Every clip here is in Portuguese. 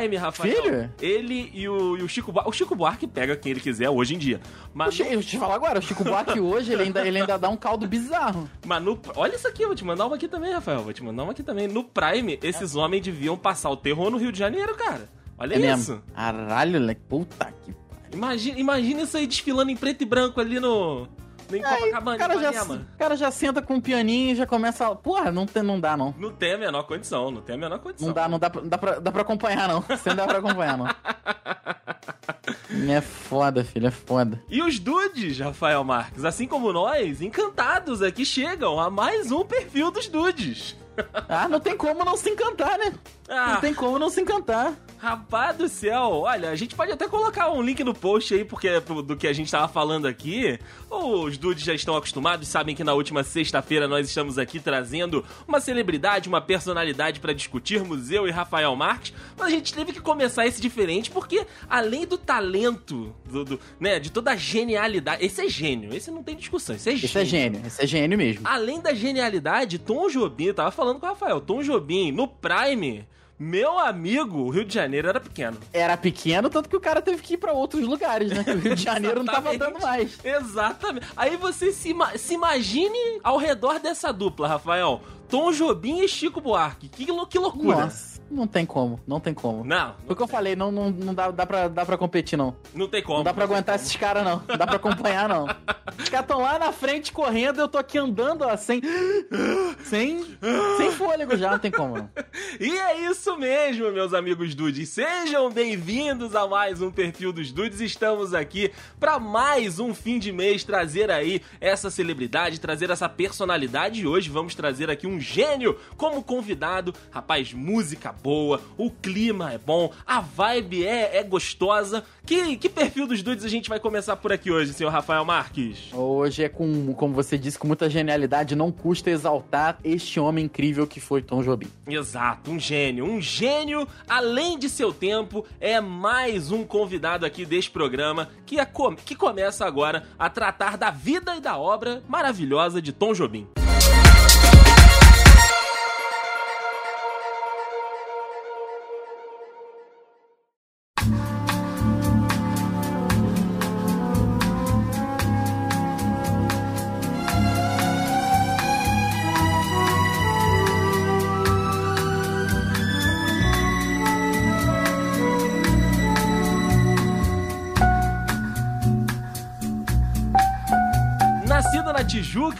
Prime, Rafael. Filho? Ele e o, e o Chico Buarque. O Chico Buarque pega quem ele quiser hoje em dia. Mas, Deixa eu te falar agora, o Chico Buarque hoje, ele ainda, ele ainda dá um caldo bizarro. mas no. Olha isso aqui, eu vou te mandar uma aqui também, Rafael. Vou te mandar uma aqui também. No Prime, esses homens deviam passar o terror no Rio de Janeiro, cara. Olha É isso. mesmo. Caralho, moleque. Puta que Imagina, imagina isso aí desfilando em preto e branco ali no. No em Aí, Copacabana, o cara, já, o cara já senta com um pianinho e já começa a... Porra, não, tem, não dá, não. Não tem a menor condição, não tem a menor condição. Não dá, não dá, pra- dá, pra, dá pra acompanhar, não. Você não dá pra acompanhar, não. É foda, filho, é foda. E os dudes, Rafael Marques, assim como nós, encantados aqui chegam a mais um perfil dos dudes. Ah, não tem como não se encantar, né? Ah, Não tem como não se encantar. rapaz do céu, olha, a gente pode até colocar um link no post aí, porque é do que a gente tava falando aqui. Os dudes já estão acostumados, sabem que na última sexta-feira nós estamos aqui trazendo uma celebridade, uma personalidade para discutirmos, eu e Rafael Marques. Mas a gente teve que começar esse diferente, porque além do talento, do, do- né, de toda a genialidade, esse é gênio, esse não tem discussão, esse é gênio. Esse é gênio, esse é gênio mesmo. Além da genialidade, Tom Jobim, eu tava falando com o Rafael, Tom Jobim, no Prime, meu amigo, o Rio de Janeiro era pequeno. Era pequeno, tanto que o cara teve que ir pra outros lugares, né? Que o Rio de Janeiro não tava dando mais. Exatamente. Aí você se, se imagine ao redor dessa dupla, Rafael. Tom Jobim e Chico Buarque. Que, que loucura. Nossa, não tem como, não tem como. Não, Foi o que eu falei, não, não, não dá, dá, pra, dá pra competir, não. não tem como. Não dá pra tem aguentar esses caras, não. Não dá pra acompanhar, não. Os caras tão lá na frente correndo, eu tô aqui andando, ó, sem. Sem. Sem fôlego já, não tem como, não. E é isso mesmo, meus amigos dudes. Sejam bem-vindos a mais um perfil dos dudes. Estamos aqui para mais um fim de mês trazer aí essa celebridade, trazer essa personalidade. E hoje vamos trazer aqui um gênio como convidado. Rapaz, música boa, o clima é bom, a vibe é, é gostosa. Que, que perfil dos dudes a gente vai começar por aqui hoje, senhor Rafael Marques? Hoje é com, como você disse, com muita genialidade, não custa exaltar este homem incrível que foi Tom Jobim. Exato, um gênio. Um gênio, além de seu tempo, é mais um convidado aqui deste programa que, é com- que começa agora a tratar da vida e da obra maravilhosa de Tom Jobim.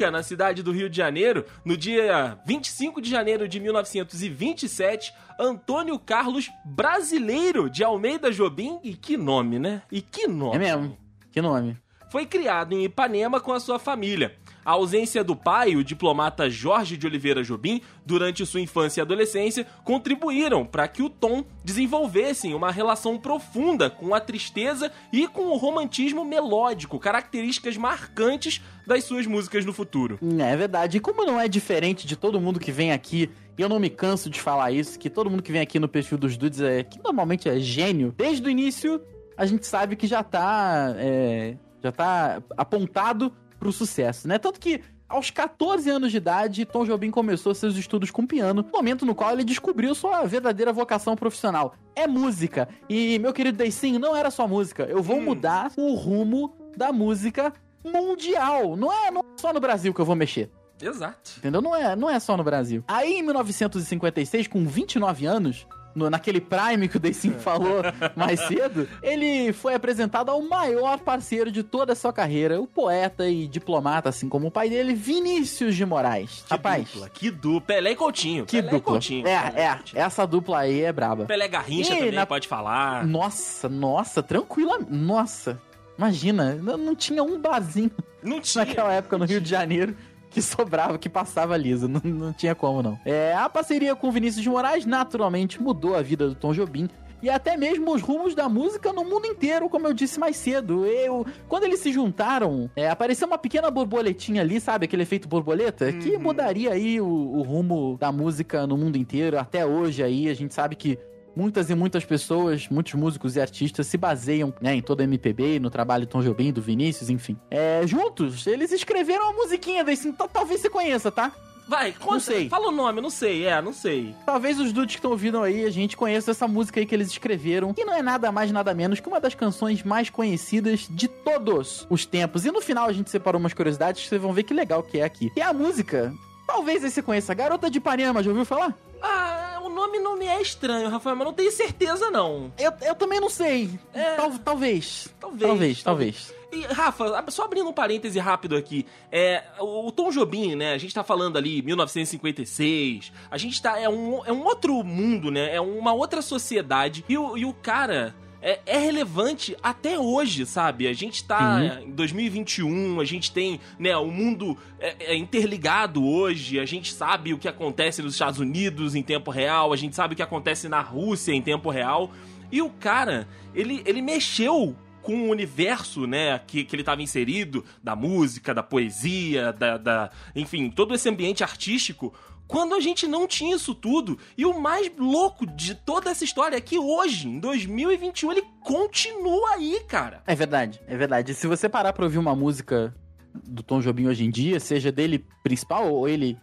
Na cidade do Rio de Janeiro, no dia 25 de janeiro de 1927, Antônio Carlos Brasileiro de Almeida Jobim, e que nome, né? E que nome. É mesmo? Que nome? foi criado em Ipanema com a sua família. A ausência do pai, o diplomata Jorge de Oliveira Jobim, durante sua infância e adolescência, contribuíram para que o Tom desenvolvesse uma relação profunda com a tristeza e com o romantismo melódico, características marcantes das suas músicas no futuro. É verdade. E como não é diferente de todo mundo que vem aqui, e eu não me canso de falar isso, que todo mundo que vem aqui no perfil dos dudes é que normalmente é gênio, desde o início a gente sabe que já tá. é, já tá apontado pro sucesso, né? Tanto que. Aos 14 anos de idade, Tom Jobim começou seus estudos com piano, momento no qual ele descobriu sua verdadeira vocação profissional. É música. E, meu querido Deicinho, não era só música. Eu vou Hum. mudar o rumo da música mundial. Não é, não é só no Brasil que eu vou mexer. Exato. Entendeu? Não é, não é só no Brasil. Aí, em 1956, com 29 anos, no- naquele Prime que o Deicinho falou mais cedo, ele foi apresentado ao maior parceiro de toda a sua carreira, o poeta e diplomata, assim como o pai dele, Vinícius de Moraes. Que Rapaz, dupla, que dupla. Pelé e Coutinho. que Pelé dupla. Coutinho. É, Pelé é, Coutinho. essa dupla aí é braba. Pelé Garrincha E também, na- pode falar. Nossa, nossa, tranquila. Nossa, imagina, não, não tinha um barzinho Não tinha. naquela época no Rio de Janeiro que sobrava, que passava liso. Não, não tinha como, não. É, a parceria com o Vinícius de Moraes naturalmente mudou a vida do Tom Jobim. E até mesmo os rumos da música no mundo inteiro, como eu disse mais cedo. Eu, quando eles se juntaram, é, apareceu uma pequena borboletinha ali, sabe? Aquele efeito borboleta, que Uhum. mudaria aí o, o rumo da música no mundo inteiro. Até hoje aí, a gente sabe que muitas e muitas pessoas, muitos músicos e artistas se baseiam né, em toda a MPB, no trabalho do Tom Jobim, do Vinícius, enfim. É, juntos, eles escreveram uma musiquinha desse, tal- talvez você conheça, tá? Vai, conta, Não sei. Fala o nome, não sei, é, não sei. Talvez os dudes que estão ouvindo aí, a gente conheça essa música aí que eles escreveram, que não é nada mais, nada menos que uma das canções mais conhecidas de todos os tempos. E no final a gente separou umas curiosidades que vocês vão ver que legal que é aqui. E a música, talvez aí você conheça, Garota de Ipanema, já ouviu falar? Ah, nome não me é estranho, Rafael, mas não tenho certeza, não. Eu, eu também não sei. É. Tal- talvez. Talvez. Talvez, talvez. E, Rafa, só abrindo um parêntese rápido aqui, é, o, Tom Jobim, né, a gente tá falando ali 1956, a gente tá, é um, é um outro mundo, né, é uma outra sociedade, e o, e o cara... É, é relevante até hoje, sabe? A gente tá Uhum. em 2021, a gente tem, né, o mundo é, é interligado hoje, a gente sabe o que acontece nos Estados Unidos em tempo real, a gente sabe o que acontece na Rússia em tempo real. E o cara, ele, ele mexeu com o universo, né, que, que ele estava inserido, da música, da poesia, da, da- Enfim, todo esse ambiente artístico, quando a gente não tinha isso tudo. E o mais louco de toda essa história é que hoje, em 2021, ele continua aí, cara. É verdade, é verdade. E se você parar pra ouvir uma música do Tom Jobim hoje em dia, seja dele principal ou ele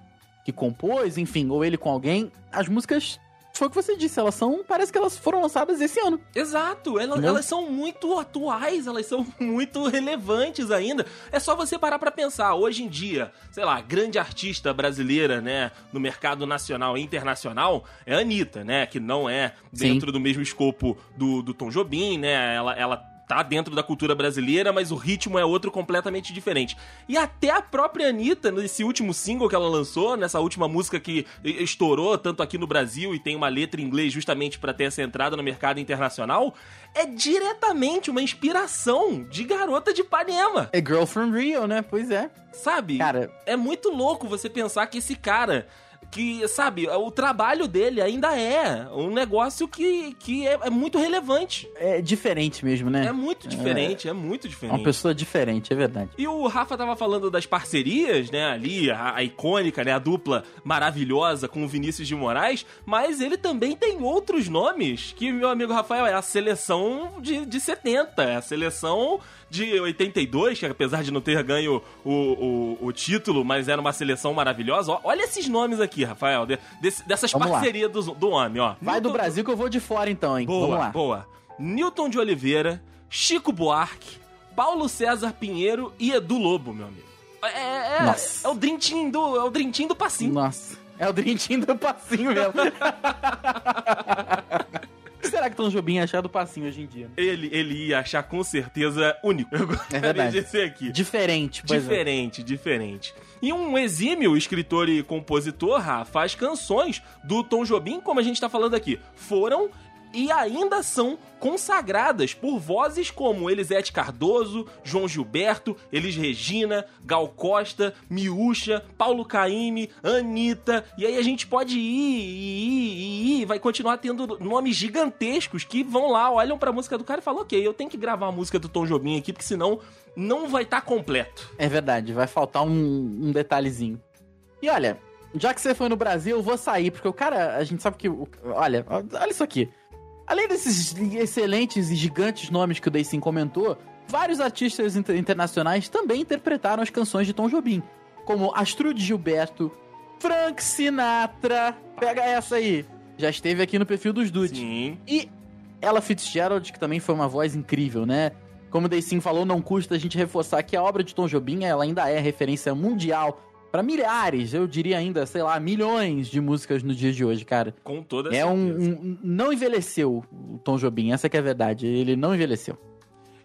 que compôs, enfim, ou ele com alguém, as músicas, foi o que você disse, elas são, parece que elas foram lançadas esse ano. Exato, ela- Entendeu? elas são muito atuais, elas são muito relevantes ainda. É só você parar pra pensar. Hoje em dia, sei lá, grande artista brasileira, né, no mercado nacional e internacional é a Anitta, né, que não é Sim. dentro do mesmo escopo do, do Tom Jobim, né, ela, ela tá dentro da cultura brasileira, mas o ritmo é outro completamente diferente. E até a própria Anitta, nesse último single que ela lançou, nessa última música que estourou tanto aqui no Brasil e tem uma letra em inglês justamente pra ter essa entrada no mercado internacional, é diretamente uma inspiração de Garota de Ipanema, É Girl from Rio, né? Pois é. sabe? Cara, É muito louco você pensar que esse cara. Que, sabe, o trabalho dele ainda é um negócio que, que é, é muito relevante. é diferente mesmo, né? É muito diferente, é, muito É diferente. uma pessoa diferente, é verdade. E o Rafa tava falando das parcerias, né, ali, a, a icônica, né, a dupla maravilhosa com o Vinícius de Moraes, mas ele também tem outros nomes que, meu amigo Rafael, é a seleção de, de 70, é a seleção de 82, que apesar de não ter ganho o, o, o título, mas era uma seleção maravilhosa. Ó, olha esses nomes aqui, Rafael, de- desse- dessas Vamos parcerias do, do homem, ó. Vai do Newton- Brasil que eu vou de fora então, hein? Boa, Vamos lá. boa. Newton de Oliveira, Chico Buarque, Paulo César Pinheiro e Edu Lobo, meu amigo. É, é, Nossa. é o Team do, é o do passinho. Nossa, é o Drintinho do passinho mesmo. O que será que Tom Jobim ia achar do passinho hoje em dia? Ele, ele ia achar com certeza único. Eu gostaria verdade. de dizer aqui. Diferente, pois é. Diferente, diferente. E um exímio escritor e compositor, Rafa, as canções do Tom Jobim, como a gente tá falando aqui, foram e ainda são consagradas por vozes como Elisete Cardoso, João Gilberto, Elis Regina, Gal Costa, Miúcha, Paulo Caime, Anitta. E aí a gente pode ir, ir, ir, ir, vai continuar tendo nomes gigantescos que vão lá, olham pra música do cara e falam: ok, eu tenho que gravar a música do Tom Jobim aqui, porque senão não vai estar completo. É verdade, vai faltar um, um detalhezinho. E olha, já que você foi no Brasil, eu vou sair, porque o cara, a gente sabe que. Olha, olha isso aqui. Além desses excelentes e gigantes nomes que o Daysim comentou, vários artistas inter- internacionais também interpretaram as canções de Tom Jobim, como Astrude Gilberto, Frank Sinatra. Pega essa aí. Já esteve aqui no perfil dos Dudes. Sim. E Ella Fitzgerald, que também foi uma voz incrível, né? Como o Daysim falou, não custa a gente reforçar que a obra de Tom Jobim, ela ainda é referência mundial para milhares, eu diria ainda, sei lá, milhões de músicas no dia de hoje, cara. Com toda É um, um- não envelheceu o Tom Jobim, essa que é a verdade, ele não envelheceu.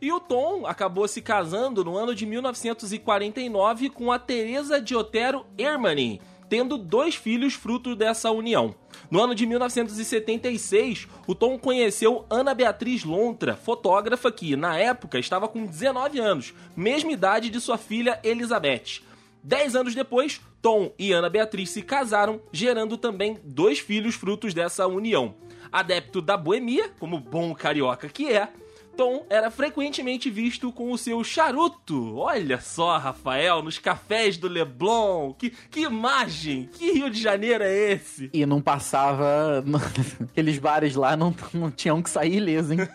E o Tom acabou se casando no ano de 1949 com a Teresa de Otero Ermani, tendo dois filhos fruto dessa união. No ano de 1976, o Tom conheceu Ana Beatriz Lontra, fotógrafa que, na época, estava com 19 anos, mesma idade de sua filha Elizabeth. Dez anos depois, Tom e Ana Beatriz se casaram, gerando também dois filhos frutos dessa união. Adepto da boemia, como bom carioca que é, Tom era frequentemente visto com o seu charuto. Olha só, Rafael, nos cafés do Leblon. Que, que imagem! Que Rio de Janeiro é esse? E não passava. Aqueles bares lá não, não tinham que sair ileso, hein?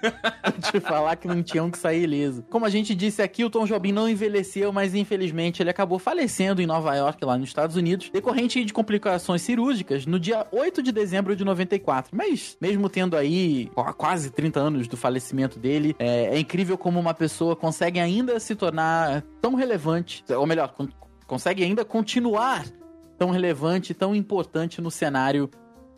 Vou te falar que não tinham que sair ileso. Como a gente disse aqui, o Tom Jobim não envelheceu, mas infelizmente ele acabou falecendo em Nova York, lá nos Estados Unidos, decorrente de complicações cirúrgicas no dia 8 de dezembro de 94. Mas, mesmo tendo aí quase 30 anos do falecimento dele, é, é incrível como uma pessoa consegue ainda se tornar tão relevante, ou melhor, consegue ainda continuar tão relevante, tão importante no cenário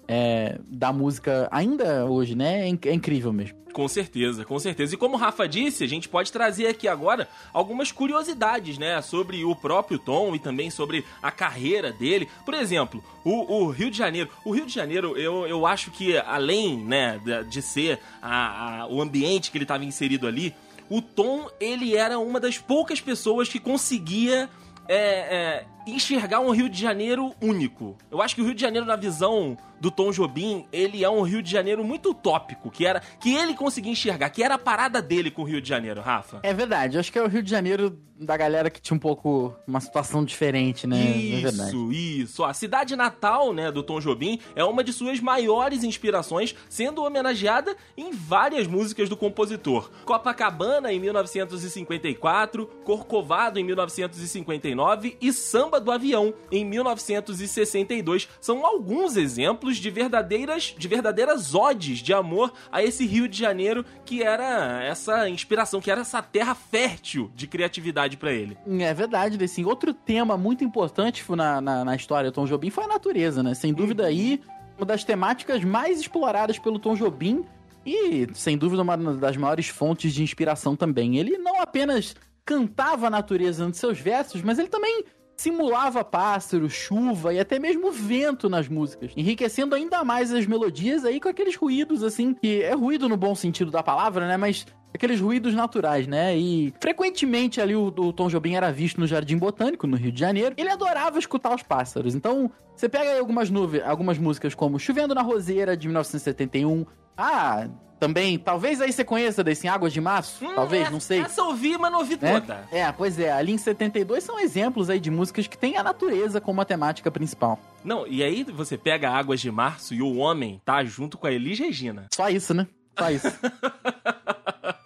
é, da música ainda hoje, né? É, é, incrível mesmo. Com certeza, com certeza. E como o Rafa disse, a gente pode trazer aqui agora algumas curiosidades, né? Sobre o próprio Tom e também sobre a carreira dele. Por exemplo, o, o Rio de Janeiro. O Rio de Janeiro, eu, eu acho que além, né, de ser a, a, o ambiente que ele estava inserido ali, o Tom, ele era uma das poucas pessoas que conseguia é, é, enxergar um Rio de Janeiro único. Eu acho que o Rio de Janeiro, na visão do Tom Jobim, ele é um Rio de Janeiro muito utópico, que era que ele conseguia enxergar, que era a parada dele com o Rio de Janeiro, Rafa. É verdade, eu acho que é o Rio de Janeiro da galera que tinha um pouco uma situação diferente, né? É isso, é isso. A cidade natal, né, do Tom Jobim é uma de suas maiores inspirações, sendo homenageada em várias músicas do compositor. Copacabana em 1954, Corcovado em 1959 e Samba do Avião em 1962 são alguns exemplos exemplos de verdadeiras, de verdadeiras odes de amor a esse Rio de Janeiro que era essa inspiração, que era essa terra fértil de criatividade para ele. É verdade, assim. Outro tema muito importante na, na, na história do Tom Jobim foi a natureza, né? Sem dúvida uhum. aí, uma das temáticas mais exploradas pelo Tom Jobim e, sem dúvida, uma das maiores fontes de inspiração também. Ele não apenas cantava a natureza nos seus versos, mas ele também simulava pássaro, chuva e até mesmo vento nas músicas, enriquecendo ainda mais as melodias aí com aqueles ruídos assim, que é ruído no bom sentido da palavra, né, mas aqueles ruídos naturais, né? E frequentemente ali o, o, Tom Jobim era visto no Jardim Botânico, no Rio de Janeiro. Ele adorava escutar os pássaros. Então, você pega aí algumas, algumas músicas como Chovendo na Roseira, de 1971. Ah, também, talvez aí você conheça desse Águas de Março, hum, talvez, essa, não sei. Essa eu vi, mas não ouvi né? toda. É, pois é, ali em 72 são exemplos aí de músicas que têm a natureza como a temática principal. Não, e aí você pega Águas de Março e o homem tá junto com a Elis Regina. Só isso, né? Só isso.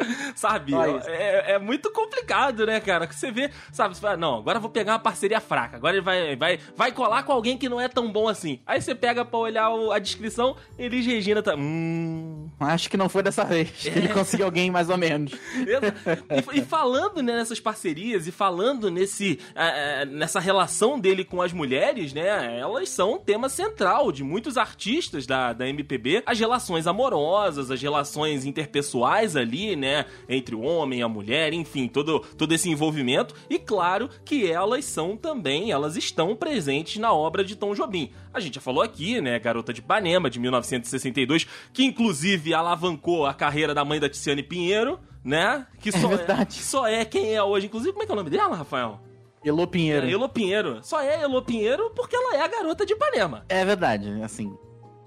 sabe? É, é, muito complicado, né, cara? Que você vê, sabe? Você fala, não, agora eu vou pegar uma parceria fraca. Agora ele vai, vai, vai colar com alguém que não é tão bom assim. Aí você pega pra olhar o, a descrição, Elis Regina tá. Hum. Acho que não foi dessa vez. É. Ele conseguiu alguém mais ou menos. e, e, falando né, nessas parcerias e falando nesse, uh, nessa relação dele com as mulheres, né? Elas são um tema central de muitos artistas da, da MPB. As relações amorosas, as relações interpessoais ali, né? Entre o homem e a mulher, enfim, todo, todo esse envolvimento. E claro que elas são também, elas estão presentes na obra de Tom Jobim. A gente já falou aqui, né? Garota de Ipanema, de 1962, que inclusive alavancou a carreira da mãe da Tiziane Pinheiro, né? Que só é, é que só é quem é hoje. Inclusive, como é que é o nome dela, Rafael? Elô Pinheiro. É, Elô Pinheiro. Só é Elô Pinheiro porque ela é a garota de Ipanema. É verdade, assim.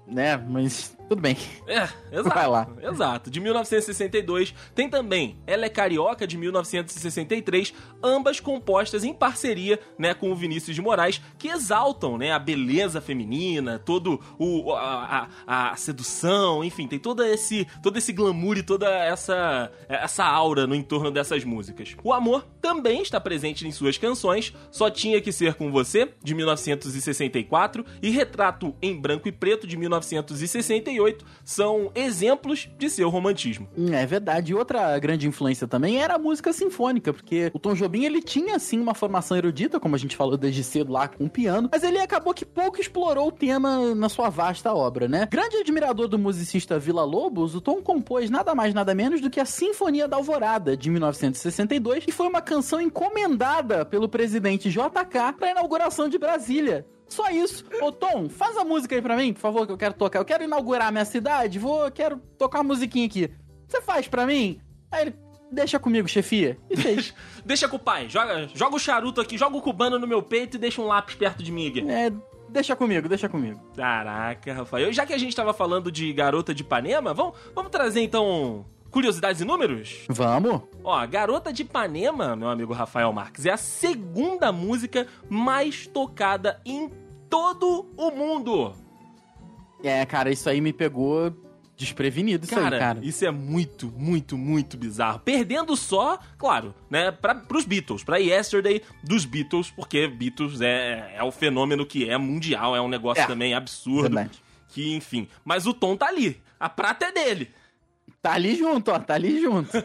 Né, mas tudo bem. É, exato. Vai lá. Exato. De 1962. Tem também Ela é Carioca, de 1963. Ambas compostas em parceria, né, com o Vinícius de Moraes, que exaltam, né, a beleza feminina, todo o a, a, a sedução, enfim, tem todo esse todo esse glamour e toda essa essa aura no entorno dessas músicas. O amor também está presente em suas canções. Só tinha que ser com você, de 1964, e Retrato em branco e preto, de 1968 são exemplos de seu romantismo. Hum, é verdade. Outra grande influência também era a música sinfônica, porque o Tom Jobim ele tinha sim uma formação erudita, como a gente falou desde cedo lá com o piano, mas ele acabou que pouco explorou o tema na sua vasta obra, né? Grande admirador do musicista Vila Lobos, o Tom compôs nada mais nada menos do que a Sinfonia da Alvorada de 1962, que foi uma canção encomendada pelo presidente JK para a inauguração de Brasília. Só isso. Ô, Tom, faz a música aí pra mim, por favor, que eu quero tocar. Eu quero inaugurar a minha cidade, vou, quero tocar uma musiquinha aqui. Você faz pra mim? Aí ele, deixa comigo, chefia. E fez. deixa com o pai, joga, joga o charuto aqui, joga o cubano no meu peito e deixa um lápis perto de mim aqui. É, deixa comigo, deixa comigo. Caraca, Rafael. Já que a gente tava falando de garota de Ipanema, vamos, vamos trazer então curiosidades e números? Vamos? Ó, Garota de Ipanema, meu amigo Rafael Marques, é a segunda música mais tocada em todo o mundo. É, cara, isso aí me pegou desprevenido, isso cara, aí, cara. isso é muito, muito, muito bizarro. Perdendo só, claro, né, pra, pros Beatles, pra Yesterday dos Beatles, porque Beatles é, é o fenômeno que é mundial, é um negócio É, também absurdo. Verdade. Que, enfim. Mas o Tom tá ali. A prata é dele. Tá ali junto, ó, tá ali junto.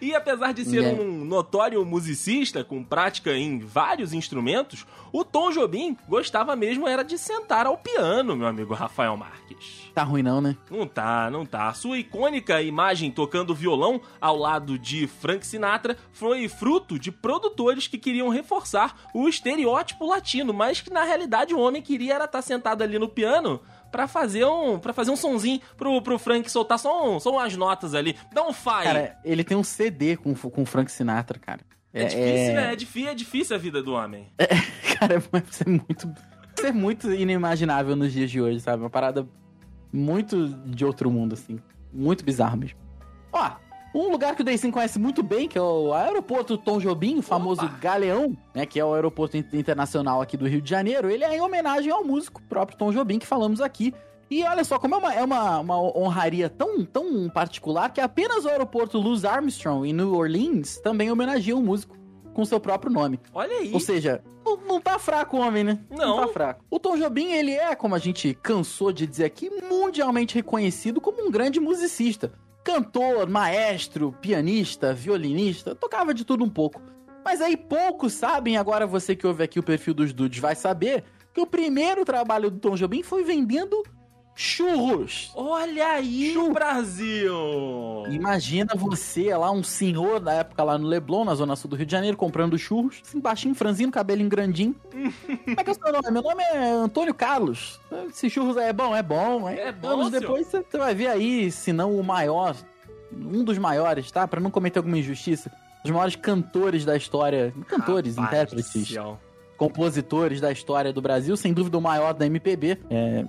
E apesar de ser É. um notório musicista com prática em vários instrumentos, o Tom Jobim gostava mesmo era de sentar ao piano, meu amigo Rafael Marques. Tá ruim não, né? Não tá, não tá. Sua icônica imagem tocando violão ao lado de Frank Sinatra foi fruto de produtores que queriam reforçar o estereótipo latino, mas que na realidade o homem queria era estar sentado ali no piano pra fazer um para fazer um sonzinho pro, pro Frank soltar só, um, só umas notas ali. Dá um fai. Cara, ele tem um CD com, com o Frank Sinatra, cara. é, difícil, né? É difícil, é difícil a vida do homem. Cara, vai ser muito. ser muito inimaginável nos dias de hoje, sabe? Uma parada muito de outro mundo, assim. Muito bizarro mesmo. Ó, um lugar que o Daysim conhece muito bem, que é o aeroporto Tom Jobim, o famoso Opa! Galeão, né? Que é o aeroporto in- internacional aqui do Rio de Janeiro. Ele é em homenagem ao músico próprio Tom Jobim, que falamos aqui. E olha só, como é uma, é uma, uma honraria tão, tão particular que apenas o aeroporto Louis Armstrong, em New Orleans, também homenageia o músico com seu próprio nome. Olha aí. Ou seja, não, não tá fraco o homem, né? Não. tá fraco. O Tom Jobim, ele é, como a gente cansou de dizer aqui, mundialmente reconhecido como um grande musicista. Cantor, maestro, pianista, violinista, tocava de tudo um pouco. Mas aí poucos sabem, agora você que ouve aqui o perfil dos dudes vai saber, que o primeiro trabalho do Tom Jobim foi vendendo churros. Olha aí, Chu- Brasil! Imagina você lá, um senhor da época lá no Leblon, na zona sul do Rio de Janeiro, comprando churros, assim, baixinho, franzino, cabelinho grandinho. Como é que é o seu nome? Meu nome é Antônio Carlos. Esse churros aí é bom, é bom. Aí, É bom, Anos senhor. depois você vai ver aí, se não o maior, um dos maiores, tá? Pra não cometer alguma injustiça. Os maiores cantores da história, cantores, Rapaz intérpretes, céu. compositores da história do Brasil, sem dúvida o maior da MPB, é,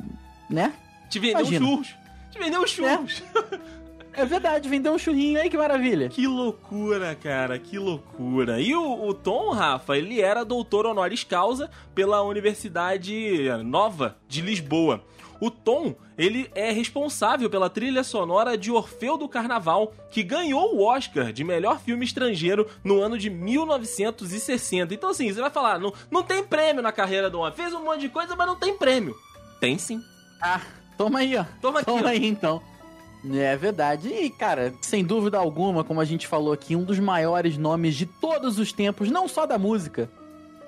né? Te vendeu Imagina. churros. Te vendeu churros. É verdade, vendeu um churrinho aí, que maravilha. Que loucura, cara, que loucura. E o, o Tom, Rafa, ele era doutor honoris causa pela Universidade Nova de Lisboa. O Tom, ele é responsável pela trilha sonora de Orfeu do Carnaval, que ganhou o Oscar de melhor filme estrangeiro no ano de 1960. Então, assim, você vai falar, não, não tem prêmio na carreira do homem. Fez um monte de coisa, mas não tem prêmio. Tem sim. Ah, toma aí, ó. Toma aqui, Toma ó. aí, então. É verdade. E, cara, sem dúvida alguma, como a gente falou aqui, um dos maiores nomes de todos os tempos, não só da música,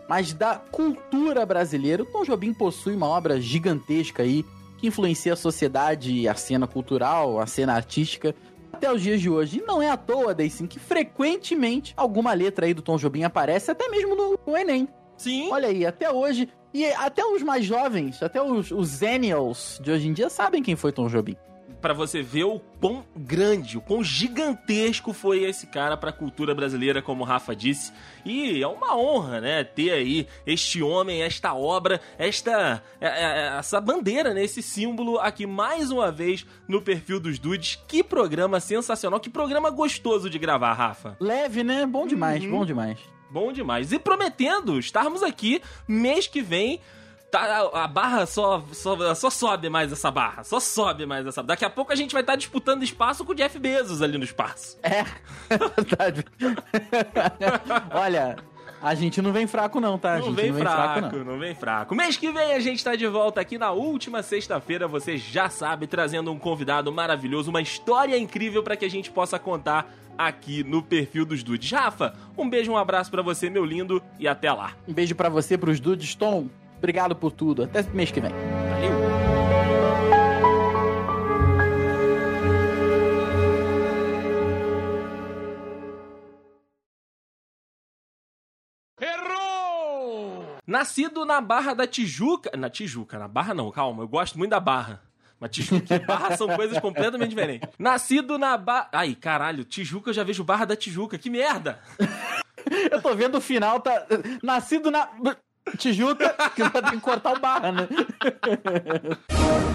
mas da cultura brasileira. O Tom Jobim possui uma obra gigantesca aí, que influencia a sociedade a cena cultural, a cena artística, até os dias de hoje. E não é à toa, Deicin, que frequentemente alguma letra aí do Tom Jobim aparece, até mesmo no, no Enem. Sim. Olha aí, até hoje. E até os mais jovens, até os, os Zennials de hoje em dia sabem quem foi Tom Jobim. Pra você ver o quão grande, o quão gigantesco foi esse cara pra cultura brasileira, como o Rafa disse. E é uma honra, né, ter aí este homem, esta obra, esta é, é, essa bandeira, né, esse símbolo aqui mais uma vez no perfil dos dudes. Que programa sensacional, que programa gostoso de gravar, Rafa. Leve, né? Bom demais, Uhum. bom demais. Bom demais. E prometendo estarmos aqui mês que vem. Tá, a barra só, só, só sobe mais essa barra. Só sobe mais essa Daqui a pouco a gente vai estar disputando espaço com o Jeff Bezos ali no espaço. É, é verdade. Olha, a gente não vem fraco, não, tá? A Não gente vem, fraco, não. não vem fraco. Mês que vem a gente tá de volta aqui na última sexta-feira, você já sabe, trazendo um convidado maravilhoso, uma história incrível pra que a gente possa contar aqui no perfil dos dudes. Rafa, um beijo, um abraço pra você, meu lindo, e até lá. Um beijo pra você, pros dudes. Tom, obrigado por tudo. Até mês que vem. Valeu! Nascido na Barra da Tijuca. Na Tijuca, na Barra não, calma, eu gosto muito da Barra. Mas Tijuca e Barra são coisas completamente diferentes. Nascido na Barra. Ai, caralho, Tijuca eu já vejo Barra da Tijuca, que merda! Eu tô vendo o final, tá. Nascido na. Tijuca, que ter que cortar o barra, né?